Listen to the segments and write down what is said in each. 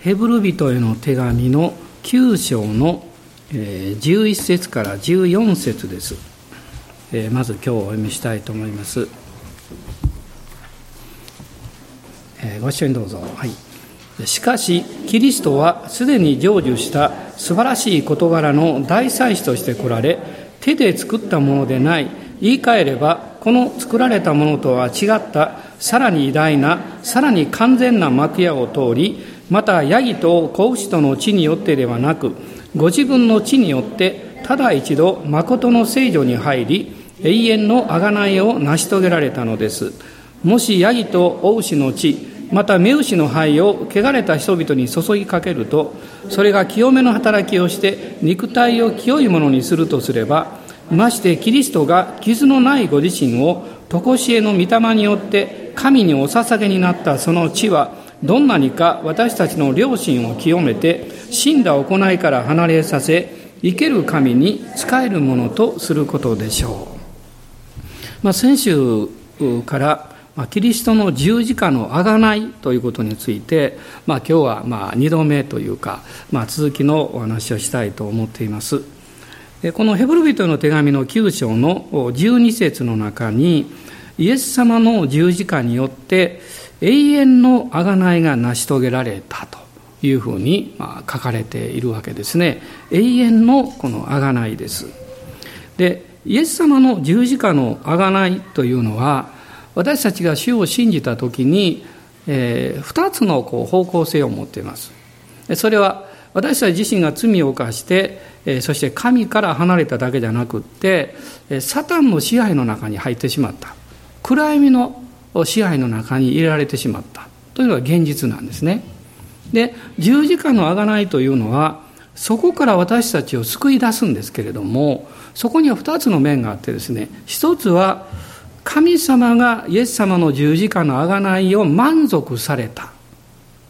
ヘブル人への手紙の9章の11節から14節です。まず今日お読みしたいと思います。ご一緒にどうぞ。はい。しかし、キリストはすでに成就した素晴らしい事柄の大祭司として来られ、手で作ったものでない、言い換えれば、この作られたものとは違ったさらに偉大な、さらに完全な幕屋を通り、またヤギと子牛との地によってではなくご自分の地によってただ一度誠の聖女に入り永遠の贖いを成し遂げられたのです。もしヤギとお牛の地また目牛の灰を汚れた人々に注ぎかけるとそれが清めの働きをして肉体を清いものにするとすればましてキリストが傷のないご自身を常しえの御霊によって神にお捧げになったその地はどんなにか私たちの良心を清めて死んだ行いから離れさせ生ける神に仕えるものとすることでしょう、まあ、先週から、キリストの十字架のあがないということについて、まあ、今日はまあ2度目というか、まあ、続きのお話をしたいと思っています。このヘブル人の手紙の9章の12節の中にイエス様の十字架によって永遠の贖いが成し遂げられたというふうに書かれているわけですね。永遠のこの贖いです。でイエス様の十字架の贖いというのは私たちが主を信じた時に、えー、2つのこう方向性を持っています。それは私たち自身が罪を犯して、えー、そして神から離れただけじゃなくって、サタンの支配の中に入ってしまった。暗闇の支配の中に入れられてしまった。というのが現実なんですね。で十字架の贖いというのはそこから私たちを救い出すんですけれどもそこには2つの面があってですね一つは神様がイエス様の十字架の贖いを満足された。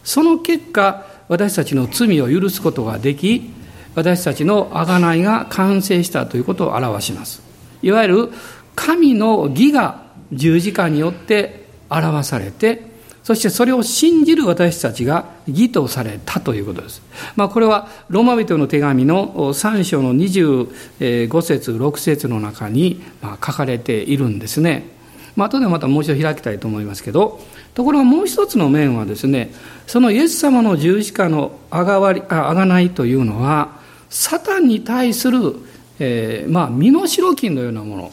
その結果私たちの罪を許すことができ私たちの贖いが完成したということを表します。いわゆる神の義が十字架によって表されてそしてそれを信じる私たちが義とされたということです。まあ、これはローマ人の手紙の3章の25節6節の中に書かれているんですね。まあ後でまたもう一度開きたいと思いますけどところがもう一つの面はですねそのイエス様の十字架のあがわりあがないというのはサタンに対する、えー、まあ身代金のようなもの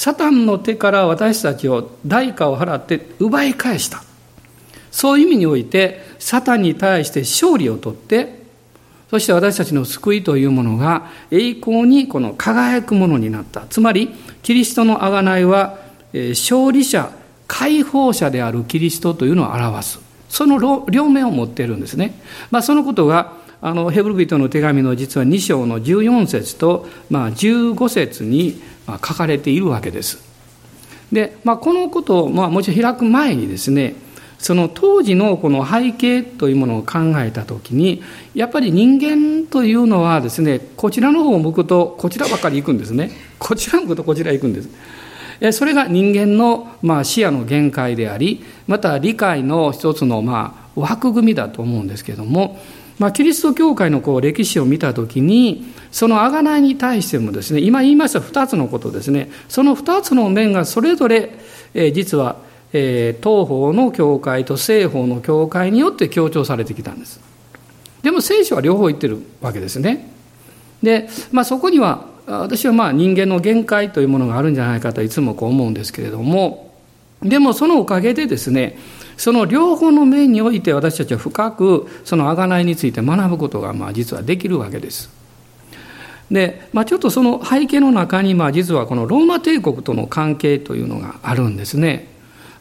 サタンの手から私たちを代価を払って奪い返した。そういう意味において、サタンに対して勝利をとって、そして私たちの救いというものが栄光にこの輝くものになった。つまり、キリストの贖いは、勝利者、解放者であるキリストというのを表す。その両面を持っているんですね。まあ、そのことが、あのヘブル人の手紙の実は2章の14節と、まあ、15節に書かれているわけです。で、まあ、このことを、まあ、もちろん開く前にですねその当時のこの背景というものを考えた時にやっぱり人間というのはですねこちらの方を向くとこちらばかり行くんですねこちら向くとこちら行くんですそれが人間のまあ視野の限界でありまた理解の一つのまあ枠組みだと思うんですけれどもまあ、キリスト教会のこう歴史を見たときに、その贖いに対してもですね、今言いました2つのことですね、その2つの面がそれぞれ、えー、実は、えー、東方の教会と西方の教会によって強調されてきたんです。でも聖書は両方言ってるわけですね。で、まあ、そこには、私はまあ人間の限界というものがあるんじゃないかといつもこう思うんですけれども、でもそのおかげでですね、その両方の面において私たちは深くその贖いについて学ぶことがまあ実はできるわけです。で、まあ、ちょっとその背景の中にまあ実はこのローマ帝国との関係というのがあるんですね。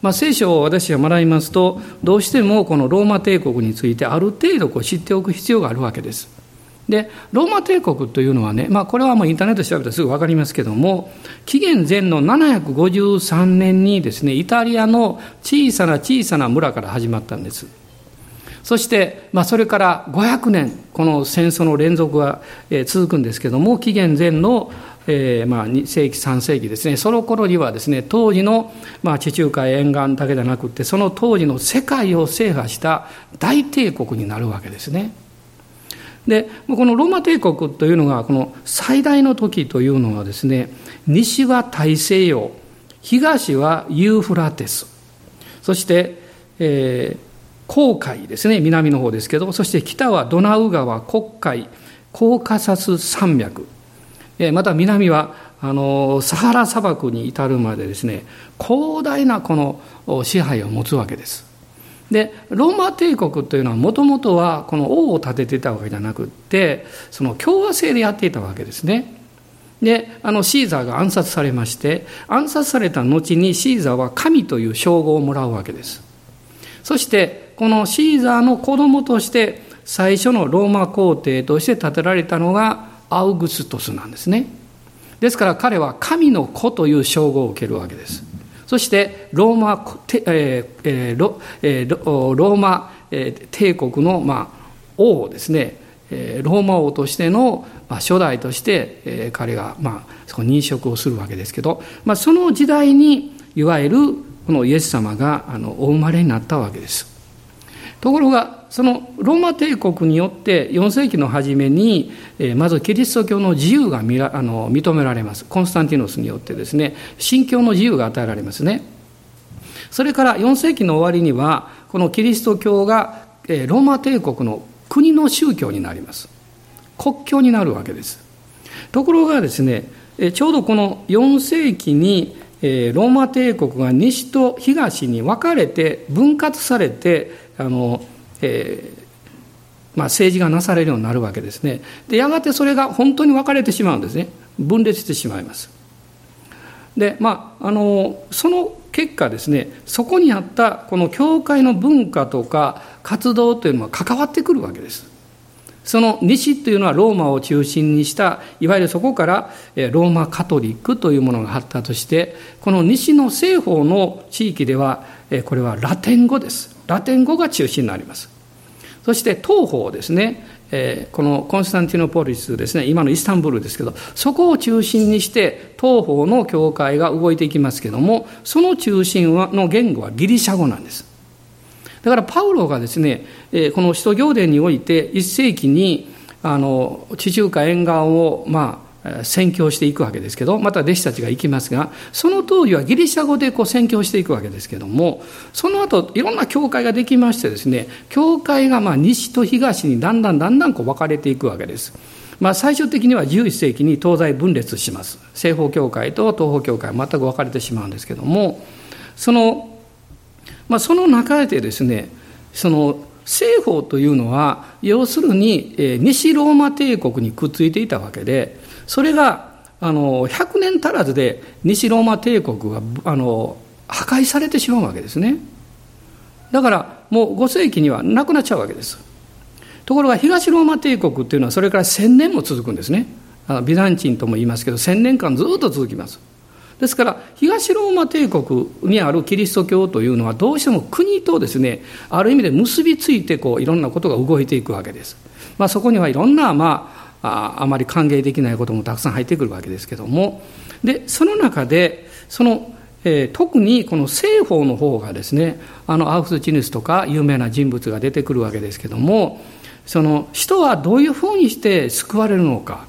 まあ、聖書を私が学びますとどうしてもこのローマ帝国についてある程度こう知っておく必要があるわけです。でローマ帝国というのはね、まあ、これはもうインターネット調べたらすぐ分かりますけども紀元前の753年にですねイタリアの小さな小さな村から始まったんですそして、まあ、それから500年この戦争の連続が続くんですけども紀元前のえー、まあ、2世紀3世紀ですねその頃にはですね当時の、まあ、地中海沿岸だけでなくってその当時の世界を制覇した大帝国になるわけですね。でこのローマ帝国というのがこの最大の時というのはですね西は大西洋東はユーフラテス。そして、えー、航海ですね南の方ですけどそして北はドナウ川黒海コーカサス山脈また南はあのサハラ砂漠に至るまでですね広大なこの支配を持つわけです。でローマ帝国というのはもともとはこの王を立てていたわけじゃなくってその共和制でやっていたわけですね。であのシーザーが暗殺されまして暗殺された後にシーザーは神という称号をもらうわけです。そしてこのシーザーの子供として最初のローマ皇帝として建てられたのがアウグストスなんですね。ですから彼は神の子という称号を受けるわけです。そしてローマ、えーロえー、ローマ、帝国の、まあ、王ですね、ローマ王としての、初代として、彼が、まあ、そこ認職をするわけですけど、まあ、その時代にいわゆるこのイエス様があのお生まれになったわけです。ところがそのローマ帝国によって4世紀の初めにまずキリスト教の自由があの認められます。コンスタンティノスによってですね信教の自由が与えられますね。それから4世紀の終わりにはこのキリスト教がローマ帝国の国の宗教になります。国教になるわけです。ところがですねちょうどこの4世紀にローマ帝国が西と東に分かれて分割されてあのえーまあ、政治がなされるようになるわけですね。でやがてそれが本当に分かれてしまうんですね。分裂してしまいます。でまああのその結果ですねそこにあったこの教会の文化とか活動というのは関わってくるわけです。その西というのはローマを中心にしたいわゆるそこからローマカトリックというものが発達してこの西の西方の地域ではこれはラテン語です。ラテン語が中心になります。そして東方ですね、えー、このコンスタンティノポリスですね。今のイスタンブールですけどそこを中心にして東方の教会が動いていきますけどもその中心はの言語はギリシャ語なんです。だからパウロがですね、えー、この使徒行伝において1世紀にあの地中海沿岸をまあ宣教していくわけですけどまた弟子たちが行きますがその当時はギリシャ語でこう宣教していくわけですけどもその後いろんな教会ができましてですね教会がまあ西と東にだんだんだんだんこう分かれていくわけです。まあ、最終的には11世紀に東西分裂します西方教会と東方教会全く分かれてしまうんですけどもその,、まあ、その中でですねその西方というのは要するに西ローマ帝国にくっついていたわけでそれがあの100年足らずで西ローマ帝国があの破壊されてしまうわけですね。だからもう5世紀にはなくなっちゃうわけです。ところが東ローマ帝国っていうのはそれから1000年も続くんですね。ビザンチンとも言いますけど1000年間ずっと続きます。ですから東ローマ帝国にあるキリスト教というのはどうしても国とですねある意味で結びついてこういろんなことが動いていくわけです、まあ、そこにはいろんなまあああまり歓迎できないこともたくさん入ってくるわけですけどもでその中でその、えー、特にこの西方の方がですねあのアウフスチヌスとか有名な人物が出てくるわけですけどもその人はどういうふうにして救われるのか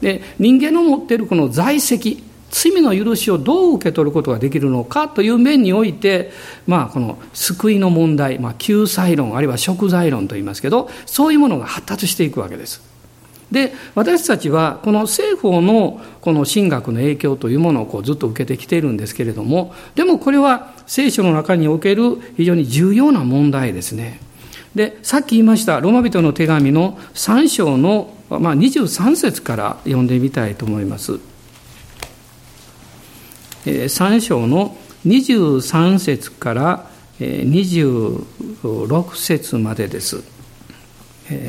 で人間の持っているこの在籍罪の許しをどう受け取ることができるのかという面において、まあ、この救いの問題、まあ、救済論あるいは贖罪論といいますけどそういうものが発達していくわけです。で私たちはこの西方のこの神学の影響というものをこうずっと受けてきているんですけれどもでもこれは聖書の中における非常に重要な問題ですね。でさっき言いましたローマ人の手紙の3章の、まあ、23節から読んでみたいと思います。3章の23節から26節までです。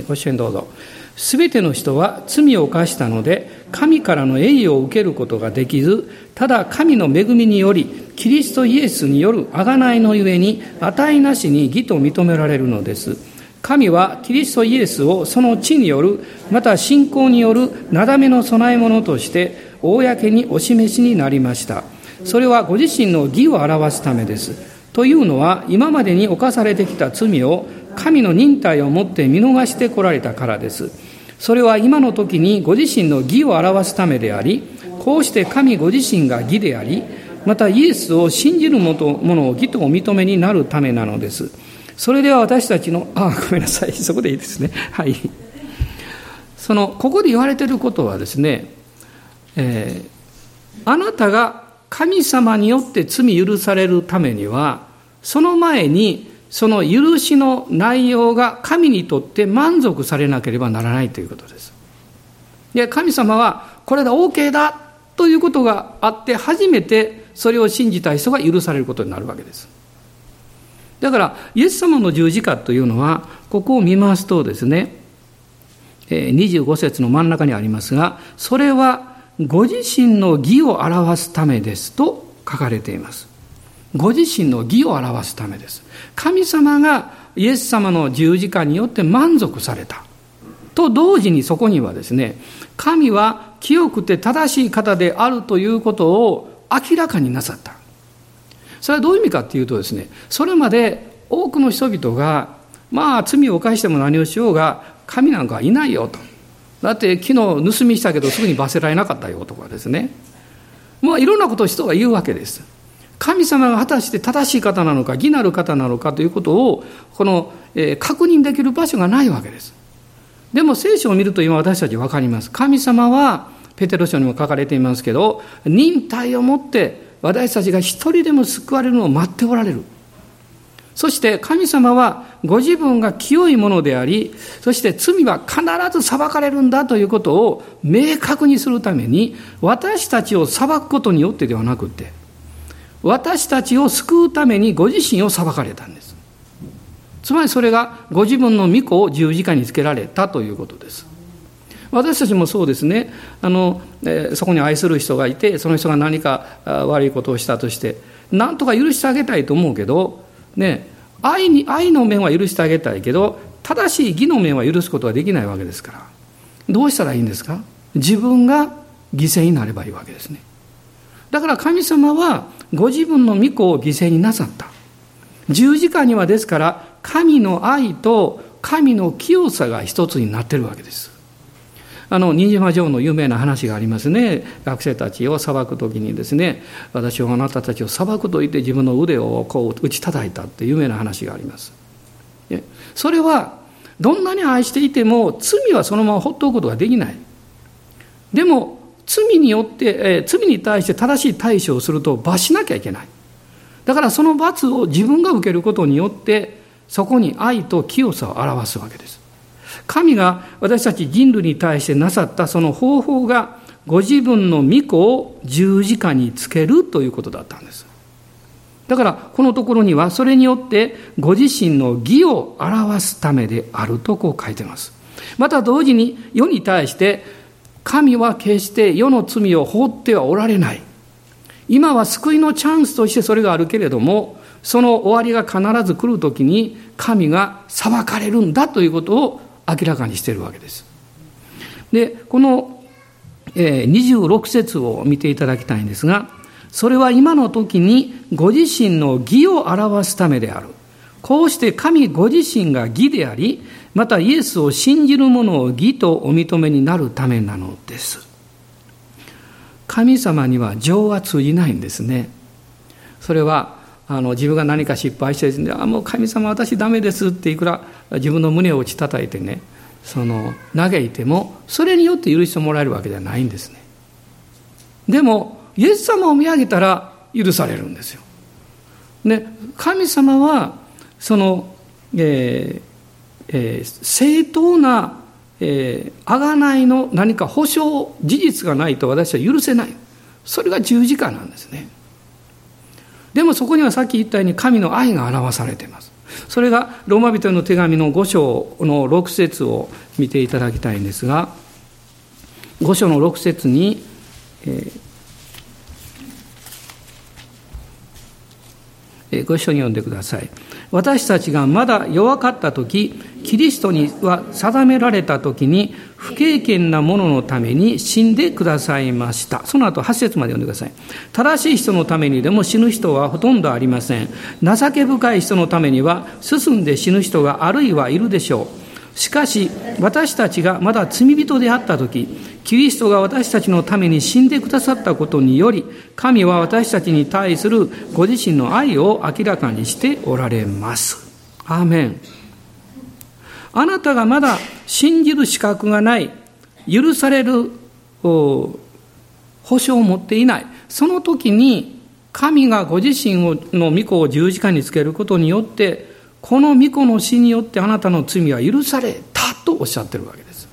ご支援どうぞ。すべての人は罪を犯したので、神からの栄誉を受けることができず、ただ神の恵みにより、キリストイエスによる贖いのゆえに、値なしに義と認められるのです。神はキリストイエスをその地による、また信仰によるなだめの供え物として、公にお示しになりましたそれはご自身の義を表すためですというのは今までに犯されてきた罪を神の忍耐をもって見逃してこられたからです。それは今の時にご自身の義を表すためでありこうして神ご自身が義でありまたイエスを信じる者を義とお認めになるためなのです。それでは私たちのあごめんなさい。そこでいいですね。はい。そのここで言われてることはですね、えー、あなたが神様によって罪許されるためにはその前にその許しの内容が神にとって満足されなければならないということです。で神様はこれで OK だということがあって初めてそれを信じた人が許されることになるわけです。だからイエス様の十字架というのはここを見ますとですね25節の真ん中にありますがそれはご自身の義を表すためですと書かれています。ご自身の義を表すためです。神様がイエス様の十字架によって満足された。と同時にそこにはですね、神は清くて正しい方であるということを明らかになさった。それはどういう意味かっていうとですね、それまで多くの人々が、まあ罪を犯しても何をしようが、神なんかはいないよと。だって昨日盗みしたけどすぐに罰せられなかったよとかですね。まあいろんなことを人が言うわけです。神様が果たして正しい方なのか義なる方なのかということをこの、えー、確認できる場所がないわけです。でも聖書を見ると今私たち分かります。神様はペテロ書にも書かれていますけど忍耐をもって私たちが一人でも救われるのを待っておられる。そして神様はご自分が清いものであり、そして罪は必ず裁かれるんだということを明確にするために、私たちを裁くことによってではなくて、私たちを救うためにご自身を裁かれたんです。つまりそれがご自分の御子を十字架につけられたということです。私たちもそうですねあの、えー、そこに愛する人がいてその人が何か悪いことをしたとして何とか許してあげたいと思うけど、ね、愛に愛の面は許してあげたいけど正しい義の面は許すことはできないわけですからどうしたらいいんですか？自分が犠牲になればいいわけですねだから神様はご自分の御子を犠牲になさった。十字架にはですから、神の愛と神の清さが一つになってるわけです。あの、新島城の有名な話がありますね。学生たちを裁く時にですね、私はあなたたちを裁くと言って自分の腕をこう打ち叩いたって有名な話があります。それは、どんなに愛していても罪はそのまま放っておくことができない。でも、罪によって、えー、罪に対して正しい対処をすると罰しなきゃいけない。だからその罰を自分が受けることによって、そこに愛と清さを表すわけです。神が私たち人類に対してなさったその方法が、ご自分の御子を十字架につけるということだったんです。だからこのところにはそれによってご自身の義を表すためであるとこう書いてます。また同時に世に対して神は決して世の罪を放ってはおられない。今は救いのチャンスとしてそれがあるけれども、その終わりが必ず来るときに神が裁かれるんだということを明らかにしているわけです。で、この26節を見ていただきたいんですが、それは今の時にご自身の義を表すためである。こうして神ご自身が義であり、またイエスを信じる者を義とお認めになるためなのです。神様には情は通じないんですね。それはあの自分が何か失敗してですね、あもう神様私ダメですっていくら自分の胸を打ち叩いてね、その嘆いてもそれによって許してもらえるわけではないんですね。でもイエス様を見上げたら許されるんですよ。で神様はその、えーえー、正当な、えー、贖いの何か保証事実がないと私は許せない。それが十字架なんですね。でもそこにはさっき言ったように神の愛が表されています。それがローマ人の手紙の5章の6節を見ていただきたいんですが5章の6節に、えーご一緒に読んでください。私たちがまだ弱かった時、キリストには定められた時に不経験な者のために死んでくださいました。その後8節まで読んでください。正しい人のためにでも死ぬ人はほとんどありません。情け深い人のためには進んで死ぬ人があるいはいるでしょう。しかし私たちがまだ罪人であった時キリストが私たちのために死んでくださったことにより神は私たちに対するご自身の愛を明らかにしておられます。アーメン。あなたがまだ信じる資格がない許される保証を持っていない。その時に神がご自身の御子を十字架につけることによってこの御子の死によってあなたの罪は許されたとおっしゃってるわけです。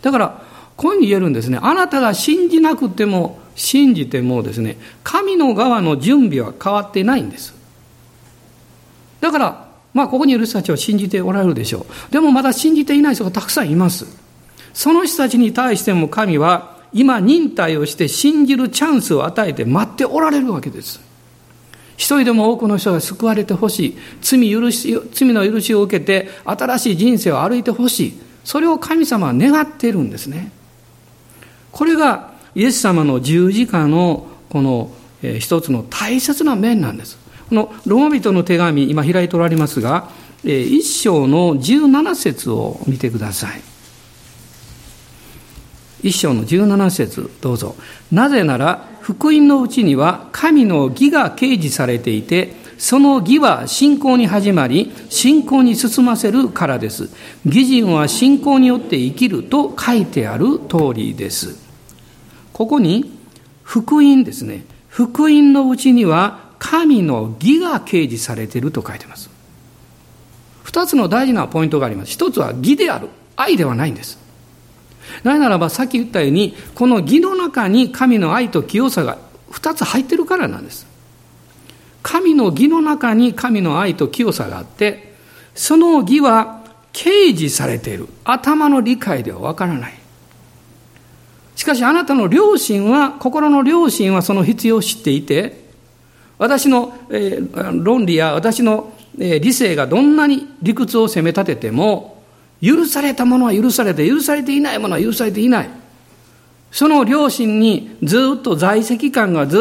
だから、こういうふうに言えるんですね。あなたが信じなくても、信じてもですね、神の側の準備は変わっていないんです。だから、まあ、ここにいる人たちは信じておられるでしょう。でもまだ信じていない人がたくさんいます。その人たちに対しても神は、今忍耐をして信じるチャンスを与えて待っておられるわけです。一人でも多くの人が救われてほしい。罪許し、罪の許しを受けて新しい人生を歩いてほしい。それを神様は願っているんですね。これがイエス様の十字架のこの、一つの大切な面なんです。このローマ人の手紙、今開いておられますが、一章の17節を見てください。一章の17節どうぞ。なぜなら、福音のうちには神の義が掲示されていて、その義は信仰に始まり、信仰に進ませるからです。義人は信仰によって生きると書いてある通りです。ここに、福音ですね。福音のうちには神の義が掲示されていると書いてます。二つの大事なポイントがあります。一つは義である。愛ではないんです。なぜならばさっき言ったようにこの義の中に神の愛と清さが2つ入ってるからなんです。神の義の中に神の愛と清さがあってその義は掲示されている。頭の理解ではわからない。しかしあなたの良心は心の良心はその必要を知っていて私の、えー、論理や私の、えー、理性がどんなに理屈を責め立てても許されたものは許されて、許されていないものは許されていない。その良心にずっと在籍感がず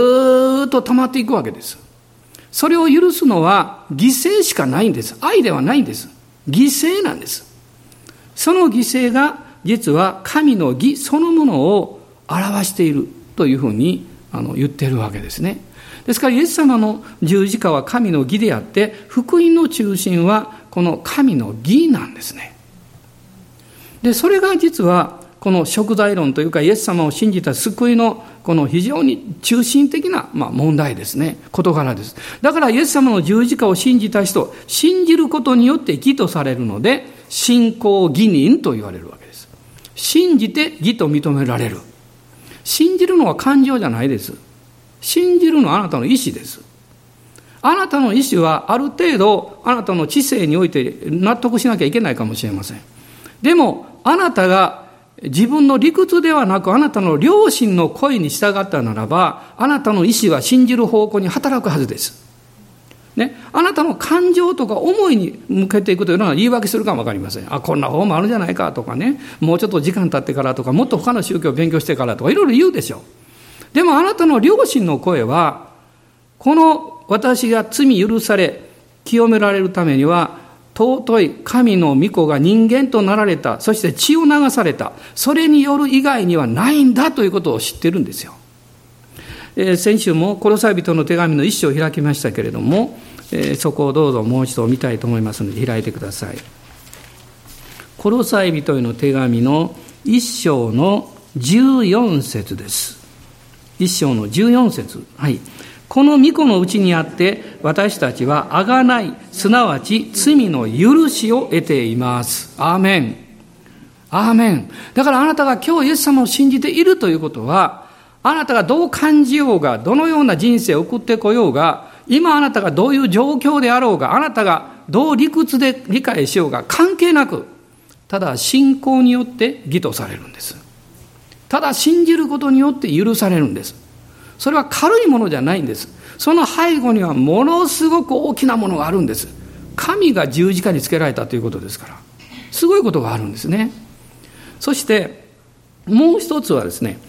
っと溜まっていくわけです。それを許すのは犠牲しかないんです。愛ではないんです。犠牲なんです。その犠牲が実は神の義そのものを表しているというふうにあの言っているわけですね。ですからイエス様の十字架は神の義であって福音の中心はこの神の義なんですね。でそれが実はこの食材論というかイエス様を信じた救いのこの非常に中心的な、まあ、問題ですね。事柄です。だからイエス様の十字架を信じた人信じることによって義とされるので信仰義人と言われるわけです。信じて義と認められる。信じるのは感情じゃないです。信じるのはあなたの意思です。あなたの意思はある程度あなたの知性において納得しなきゃいけないかもしれません。でもあなたが自分の理屈ではなくあなたの良心の声に従ったならば、あなたの意思は信じる方向に働くはずです。ね、あなたの感情とか思いに向けていくというのは言い訳するかもわかりません。あ、こんな方もあるじゃないかとかね、もうちょっと時間経ってからとか、もっと他の宗教を勉強してからとか、いろいろ言うでしょう。でもあなたの良心の声は、この私が罪許され、清められるためには、尊い神の御子が人間となられた、そして血を流された、それによる以外にはないんだということを知ってるんですよ。えー、先週もコロサイ人の手紙の一章を開きましたけれども、えー、そこをどうぞもう一度見たいと思いますので開いてください。コロサイ人への手紙の一章の14節です。一章の14節はい。この御子のうちにあって私たちはあがないすなわち罪の許しを得ています。アーメン。アーメン。だからあなたが今日イエス様を信じているということはあなたがどう感じようがどのような人生を送ってこようが今あなたがどういう状況であろうがあなたがどう理屈で理解しようが関係なくただ信仰によって義とされるんです。ただ信じることによって許されるんです。それは軽いものじゃないんです。その背後にはものすごく大きなものがあるんです。神が十字架につけられたということですから。すごいことがあるんですね。そして、もう一つはですね、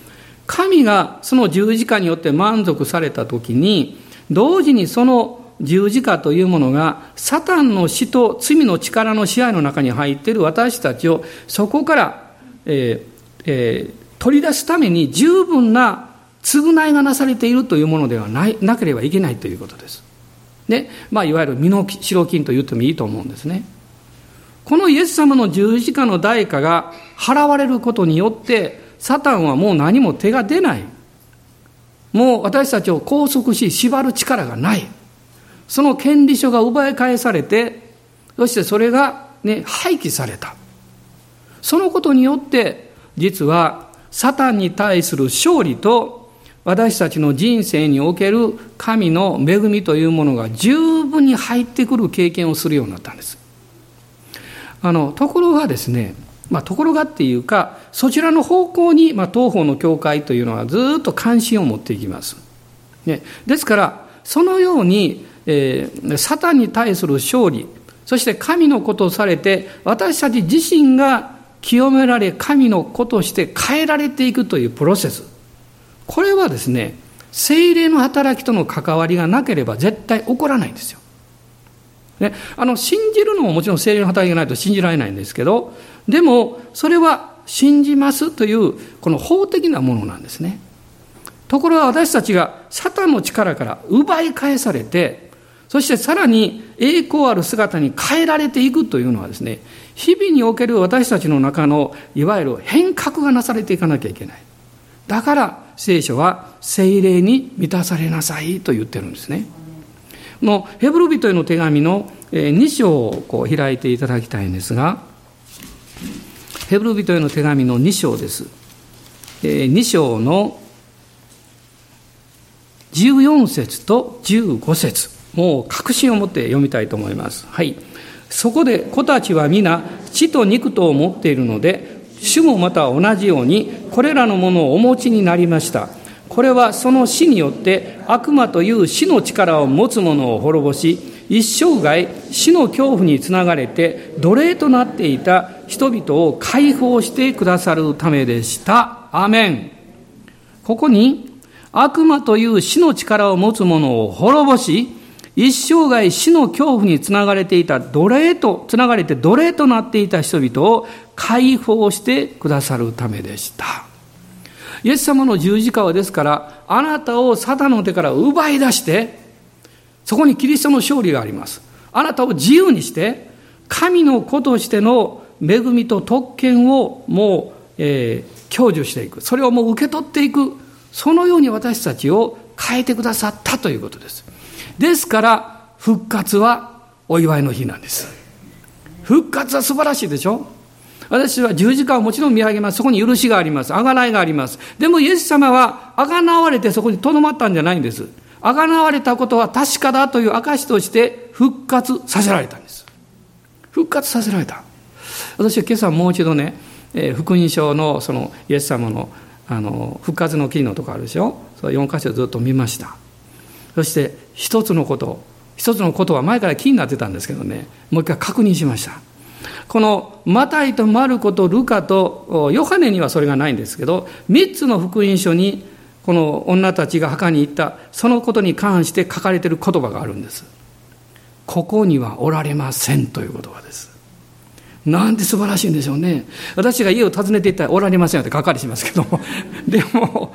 神がその十字架によって満足された時に、同時にその十字架というものが、サタンの死と罪の力の支配の中に入っている私たちを、そこから、えーえー、取り出すために十分な償いがなされているというものではないなければいけないということです。で、まあ、いわゆる身の代金と言ってもいいと思うんですね。このイエス様の十字架の代価が払われることによって、サタンはもう何も手が出ない。もう私たちを拘束し、縛る力がない。その権利書が奪い返されて、そしてそれがね、廃棄された。そのことによって、実は、サタンに対する勝利と、私たちの人生における神の恵みというものが十分に入ってくる経験をするようになったんです。あの、ところがですね、まあ、ところがっていうか、そちらの方向に、まあ、東方の教会というのはずっと関心を持っていきます。ね、ですから、そのように、えー、サタンに対する勝利、そして神のことをされて、私たち自身が清められ、神の子として変えられていくというプロセス。これはですね、精霊の働きとの関わりがなければ絶対起こらないんですよ。ね、あの信じるのももちろん精霊の働きがないと信じられないんですけど、でもそれは信じますというこの法的なものなんですね。ところが私たちがサタンの力から奪い返されて、そしてさらに栄光ある姿に変えられていくというのはですね、日々における私たちの中のいわゆる変革がなされていかなきゃいけない。だから聖書は精霊に満たされなさいと言ってるんですね。のヘブル人への手紙の2章をこう開いていただきたいんですが、ヘブル人への手紙の2章です。2章の14節と15節もう確信を持って読みたいと思います。はい。そこで子たちは皆血と肉とを持っているので、主もまた同じようにこれらのものをお持ちになりました。これはその死によって悪魔という死の力を持つ者を滅ぼし、一生涯死の恐怖につながれて奴隷となっていた人々を解放してくださるためでした。アメン。ここに悪魔という死の力を持つ者を滅ぼし、一生涯死の恐怖につながれていた奴隷と、つながれて奴隷となっていた人々を解放してくださるためでした。イエス様の十字架はですから、あなたをサタンの手から奪い出して、そこにキリストの勝利があります。あなたを自由にして、神の子としての恵みと特権をもう、えー、享受していく。それをもう受け取っていく。そのように私たちを変えてくださったということです。ですから、復活はお祝いの日なんです。復活は素晴らしいでしょ？私は十字架をもちろん見上げます。そこに許しがあります。贖いがあります。でもイエス様は贖われてそこに留まったんじゃないんです。贖われたことは確かだという証として復活させられたんです。復活させられた。私は今朝もう一度ね、えー、福音書のそのイエス様のあの復活の記のとこあるでしょ？そ4箇所ずっと見ました。そして一つのこと、一つのことは前から気になってたんですけどね、もう一回確認しました。このマタイとマルコとルカとヨハネにはそれがないんですけど、3つの福音書にこの女たちが墓に行ったそのことに関して書かれている言葉があるんです。ここにはおられませんという言葉です。なんて素晴らしいんでしょうね。私が家を訪ねていったらおられませんよって書かれしますけども。でも、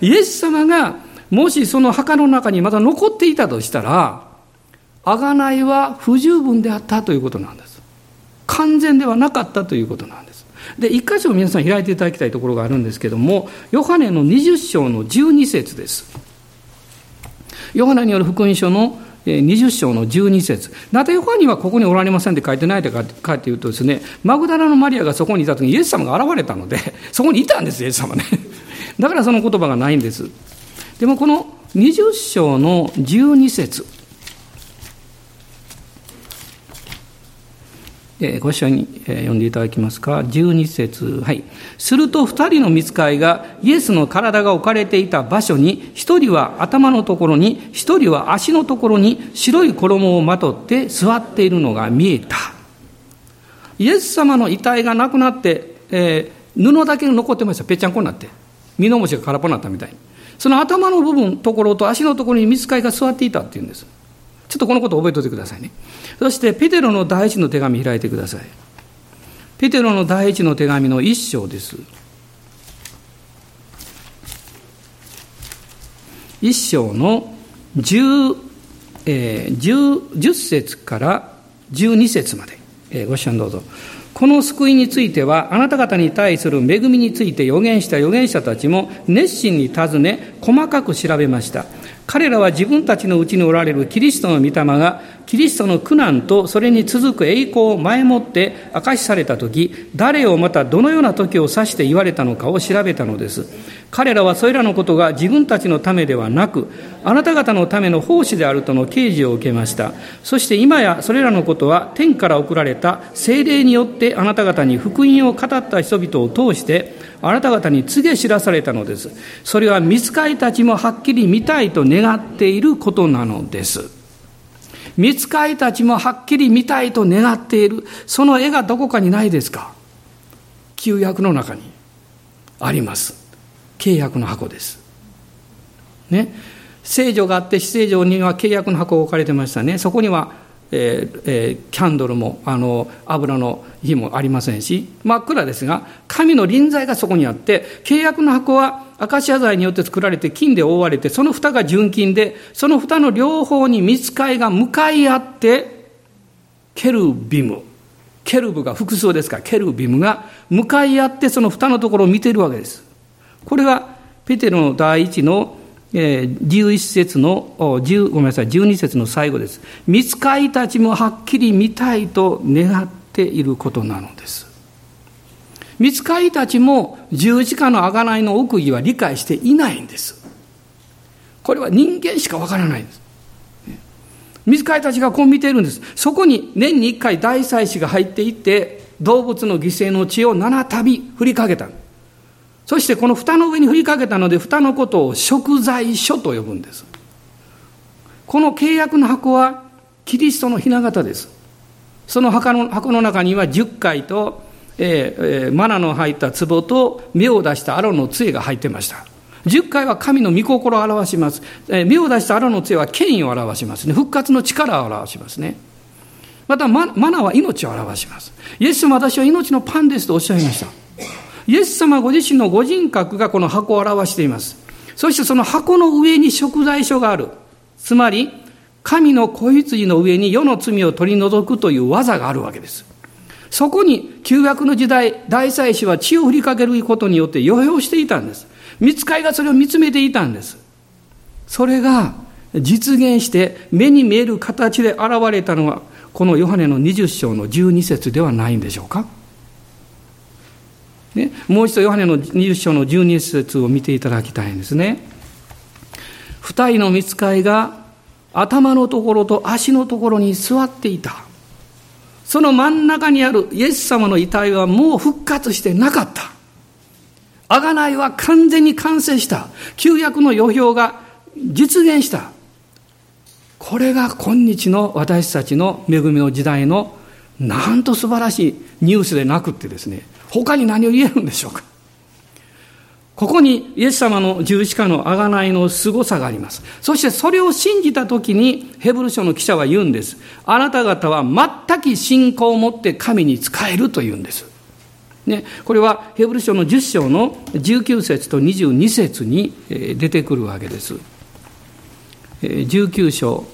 イエス様がもしその墓の中にまだ残っていたとしたら、贖いは不十分であったということなんです。完全ではなかったということなんです。で、一箇所皆さん開いていただきたいところがあるんですけども、ヨハネの20章の12節です。ヨハネによる福音書の20章の12節なぜヨハネはここにおられませんって書いてないかっていうとですね、マグダラのマリアがそこにいた時にイエス様が現れたので、そこにいたんです、イエス様ね。だからその言葉がないんです。でもこの20章の12節ご一緒に読んでいただきますか？12節。はい。すると二人の見つかいが、イエスの体が置かれていた場所に、一人は頭のところに、一人は足のところに白い衣をまとって座っているのが見えた。イエス様の遺体がなくなって、えー、布だけ残ってました。ぺっちゃんこになって。身の虫が空っぽになったみたいに。その頭の部分、ところと足のところに見つかいが座っていたっていうんです。ちょっとこのこと覚えておいてくださいね。そして、ペテロの第一の手紙開いてください。ペテロの第一の手紙の一章です。一章の十、えー、十十節から十二節まで、えー、ご視聴どうぞ。この救いについては、あなた方に対する恵みについて予言した預言者たちも熱心に尋ね、細かく調べました。彼らは自分たちのうちにおられるキリストの御霊がキリストの苦難とそれに続く栄光を前もって明かしされた時誰をまたどのような時を指して言われたのかを調べたのです。彼らはそれらのことが自分たちのためではなくあなた方のための奉仕であるとの啓示を受けました。そして今やそれらのことは天から送られた精霊によってあなた方に福音を語った人々を通してあなた方に告げ知らされたのです。それは見つかりたちもはっきり見たいと願っていることなのです。見つかりたちもはっきり見たいと願っている。その絵がどこかにないですか？旧約の中にあります。契約の箱です。ね。聖女があって、死聖女には契約の箱が置かれてましたね。そこにはえーえー、キャンドルもあの油の火もありませんし真っ暗ですが神の臨在がそこにあって契約の箱はアカシア材によって作られて金で覆われてその蓋が純金でその蓋の両方に見つかいが向かい合ってケルビム。ケルブが複数ですからケルビムが向かい合ってその蓋のところを見ているわけです。これがペテロの第一のえー、11節の、10ごめんなさい、12節の最後です。見つかいたちもはっきり見たいと願っていることなのです。見つかいたちも十字架の贖いの奥義は理解していないんです。これは人間しかわからないんです。見つかいたちがこう見ているんです。そこに年に一回大祭司が入っていって、動物の犠牲の血を七度振りかけた。そしてこの蓋の上に振りかけたので、蓋のことを食材書と呼ぶんです。この契約の箱はキリストの雛形です。その箱の箱の中には10回と、えー、マナの入った壺と芽を出したアロの杖が入ってました。10回は神の御心を表します。えー、芽を出したアロの杖は権威を表しますね。復活の力を表しますね。またマナは命を表します。イエスも私は命のパンですとおっしゃいました。イエス様ご自身のご人格がこの箱を表しています。そしてその箱の上に食材書がある。つまり、神の子羊の上に世の罪を取り除くという技があるわけです。そこに旧約の時代、大祭司は血を振りかけることによって予表していたんです。見つかいがそれを見つめていたんです。それが実現して目に見える形で現れたのは、このヨハネの20章の12節ではないんでしょうかね、もう一度ヨハネの20章の12節を見ていただきたいんですね。二人の見つかいが頭のところと足のところに座っていた。その真ん中にあるイエス様の遺体はもう復活してなかった。贖いは完全に完成した。旧約の予表が実現した。これが今日の私たちの恵みの時代のなんと素晴らしいニュースでなくってですね、他に何を言えるんでしょうか？ここにイエス様の十字架の贖いの凄さがあります。そしてそれを信じたときにヘブル書の記者は言うんです。あなた方は全く信仰を持って神に仕えると言うんです。ね、これはヘブル書の10章の19節と22節に出てくるわけです。19章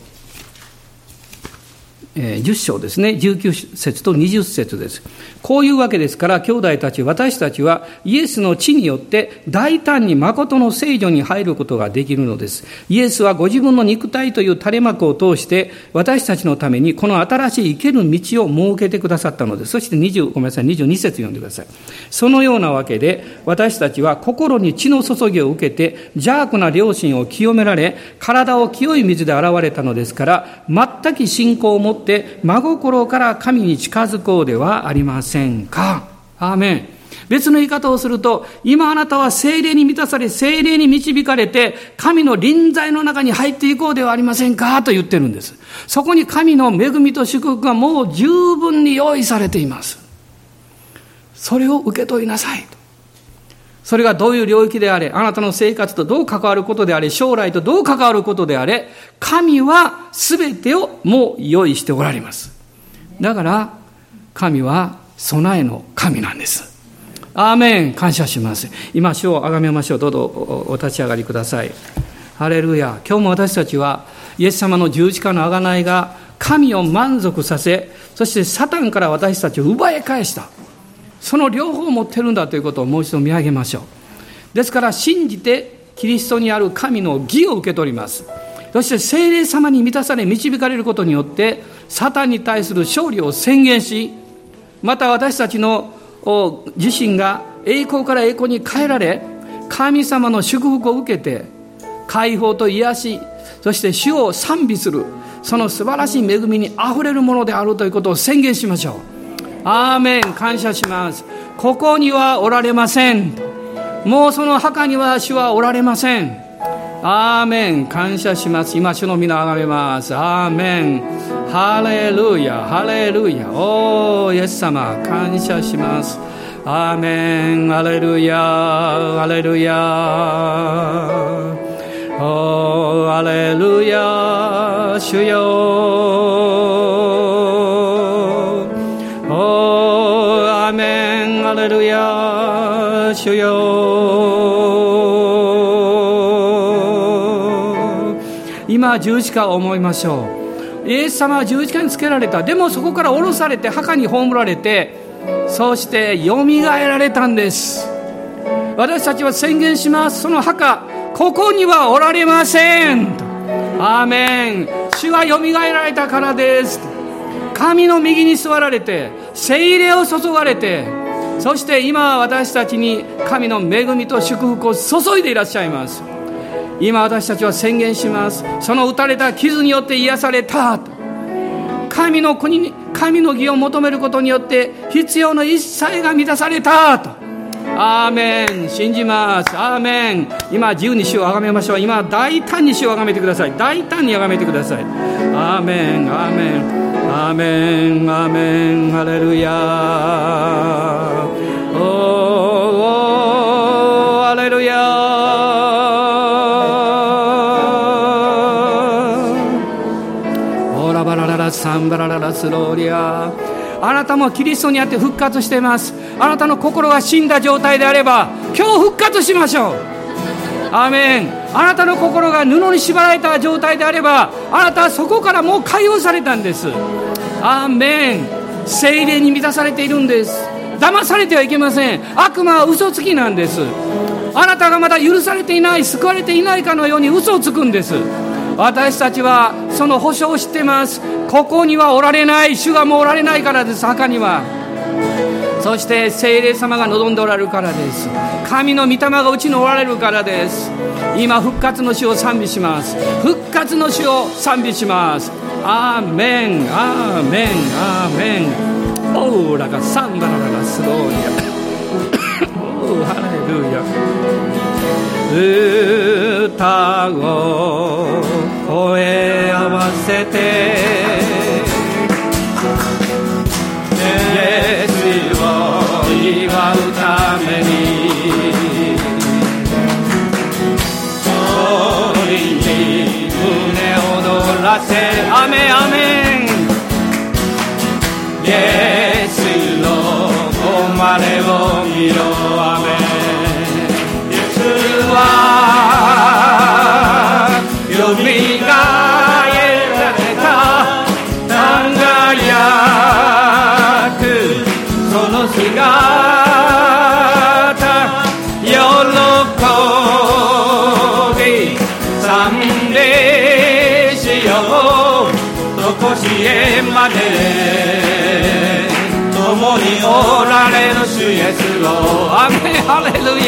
10章ですね、19節と20節です。こういうわけですから、兄弟たち、私たちはイエスの地によって大胆に誠の聖女に入ることができるのです。イエスはご自分の肉体という垂れ幕を通して、私たちのためにこの新しい生ける道を設けてくださったのです。そして20、ごめんなさい、22節読んでください。そのようなわけで、私たちは心に血の注ぎを受けて、邪悪な良心を清められ、体を清い水で洗われたのですから、全く信仰を持ってって真心から神に近づこうではありませんか？アーメン。別の言い方をすると、今あなたは精霊に満たされ、精霊に導かれて、神の臨在の中に入っていこうではありませんか？と言ってるんです。そこに神の恵みと祝福がもう十分に用意されています。それを受け取りなさい。それがどういう領域であれ、あなたの生活とどう関わることであれ、将来とどう関わることであれ、神は全てをもう用意しておられます。だから、神は備えの神なんです。アーメン感謝します。今、主をあがめましょう。どうぞお立ち上がりください。ハレルヤ。今日も私たちは、イエス様の十字架のあがないが、神を満足させ、そしてサタンから私たちを奪い返した。その両方を持ってるんだということをもう一度見上げましょう。ですから信じてキリストにある神の義を受け取ります。そして聖霊様に満たされ導かれることによってサタンに対する勝利を宣言しまた私たちの自身が栄光から栄光に変えられ神様の祝福を受けて解放と癒しそして主を賛美するその素晴らしい恵みにあふれるものであるということを宣言しましょう。アーメン感謝しますここにはおられませんもうその墓には主はおられません.アーメン感謝します今主の皆あがめますアーメンハレルヤハレルヤおーイエス様感謝しますアーメンハレルヤハレルヤおーハレルヤ主よレルヤ主よ今十字架を思いましょう。イエス様は十字架につけられた。でもそこから降ろされて墓に葬られてそしてよみがえられたんです。私たちは宣言します。その墓ここにはおられません。アーメン。主はよみがえられたからです。神の右に座られて精霊を注がれてそして今私たちに神の恵みと祝福を注いでいらっしゃいます。今私たちは宣言します。その打たれた傷によって癒された神の国に神の義を求めることによって必要の一切が満たされたと。アーメン。信じます。アーメン。今自由に主をあがめましょう。今大胆に主をあがめてください。大胆にあがめてください。アーメン。アーメン。アーメン。アーメン。ハレルヤサンバラララスローリア。あなたもキリストにあって復活しています。あなたの心が死んだ状態であれば今日復活しましょう。アメン。あなたの心が布に縛られた状態であればあなたはそこからもう解放されたんです。アーメン。精霊に満たされているんです。騙されてはいけません。悪魔は嘘つきなんです。あなたがまだ許されていない救われていないかのように嘘をつくんです。私たちはその保証を知ってます。ここにはおられない主がもうおられないからです墓には。そして聖霊様が望んでおられるからです。神の御霊がうちにおられるからです。今復活の主を賛美します。復活の主を賛美します。アーメン。アーメン。アーメン。オーラがサンバララがスローリア。ハレルヤ。歌を声合わせて。祝うために。勝利に胸躍らせアメアメン。イエスの誉れを見ろア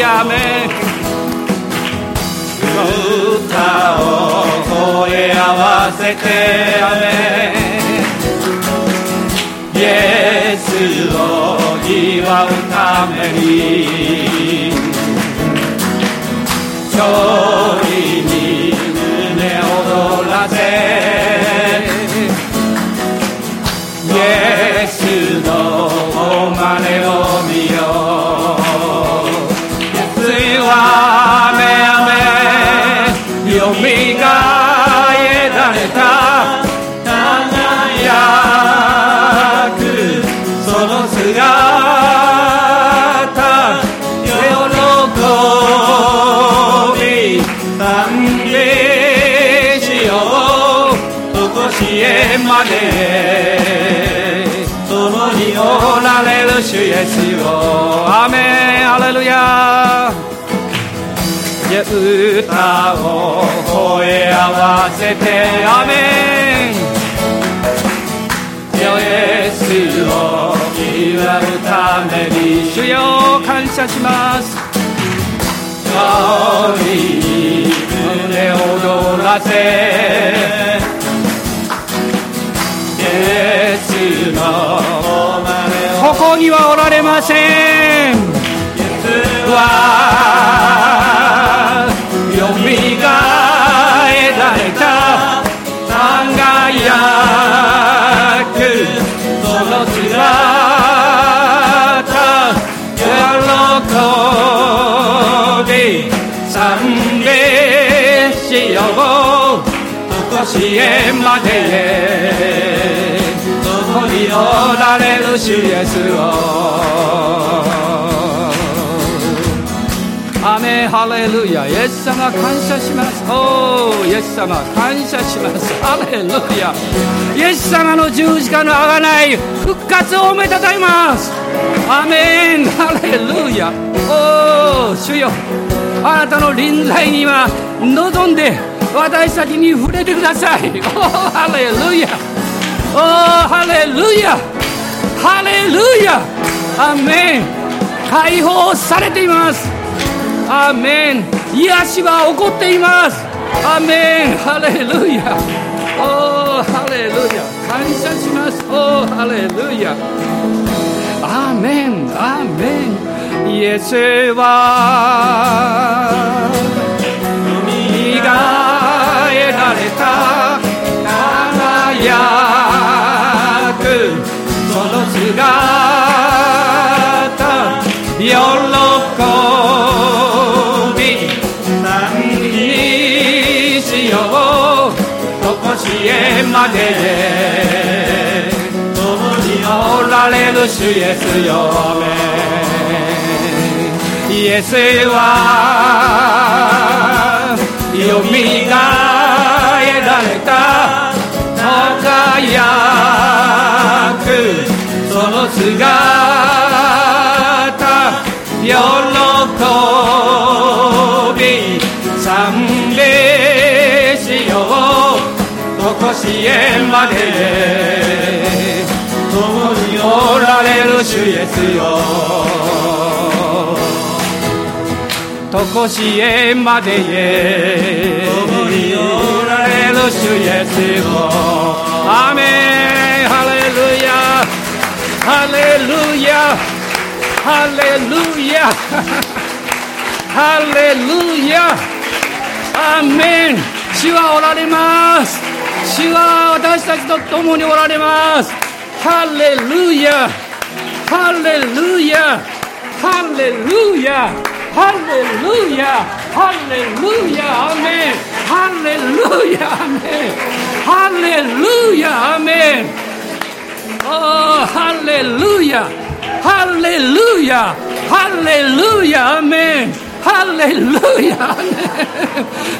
歌を声合わせてアメエスを祝うために勝利に。まで共におられる主イエスよアメン。アレルヤ。歌を声合わせてアメン。よイエスを祝うために。主よ感謝します。勝利に胸躍らせ。ここにはおられません。イエスはよみがえられた輝くその姿喜び賛美しようとこしえまで共におられる主イエスを。アメハレルヤ。イエス様感謝します。おーイエス様感謝します。ハレルヤ。イエス様の十字架のあがない。復活をめたたえます。アメン。ハレルヤ。おー主よ。あなたの臨在には望んで私たちに触れてください。おハレルヤおーハレルヤ。ハレルヤハレルヤアメン解放されています。アメン癒しは起こっています。アメンハレルヤおーハレルヤ感謝します。おーハレルヤアメンアメンイエスはこしえまで共におられる主イエスよめイエスはよみがえられた輝くその姿喜び賛うとこしえまで共におられる主イエスよ。とこしえまで共におられる主イエスよ。アメン。ハレルヤ。ハレルヤ。ハレルヤ。ハレルヤ。アメン。主はおられます。主は私たちと共におられます。ハレルヤ。ハレルヤ。ハレルヤ。ハレルヤ。ハレルヤ。アメン。ハレルヤ。アメン。ハレルヤ。アメン。おハレルヤ。ハレルヤ。ハレルヤ。アメン。ハレルヤ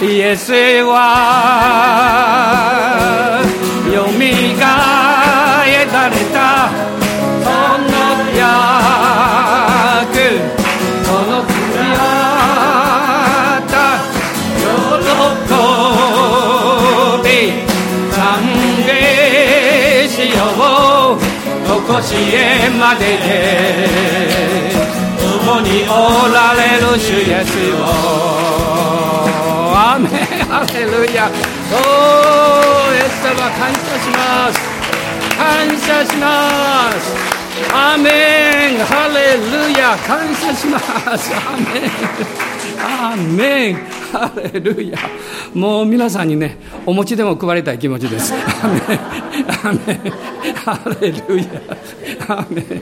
イエスはよみがえられたその役その喜び賛美しようとこしえまででにおられる主イエスよアメン。ハレルヤ。おーイエス様感謝します。感謝します。アメン。ハレルヤ。感謝します。アメン。アメン。ハレルヤ。もう皆さんにねお餅でも配りたい気持ちです。アメン。アメン。ハレルヤ。アメン。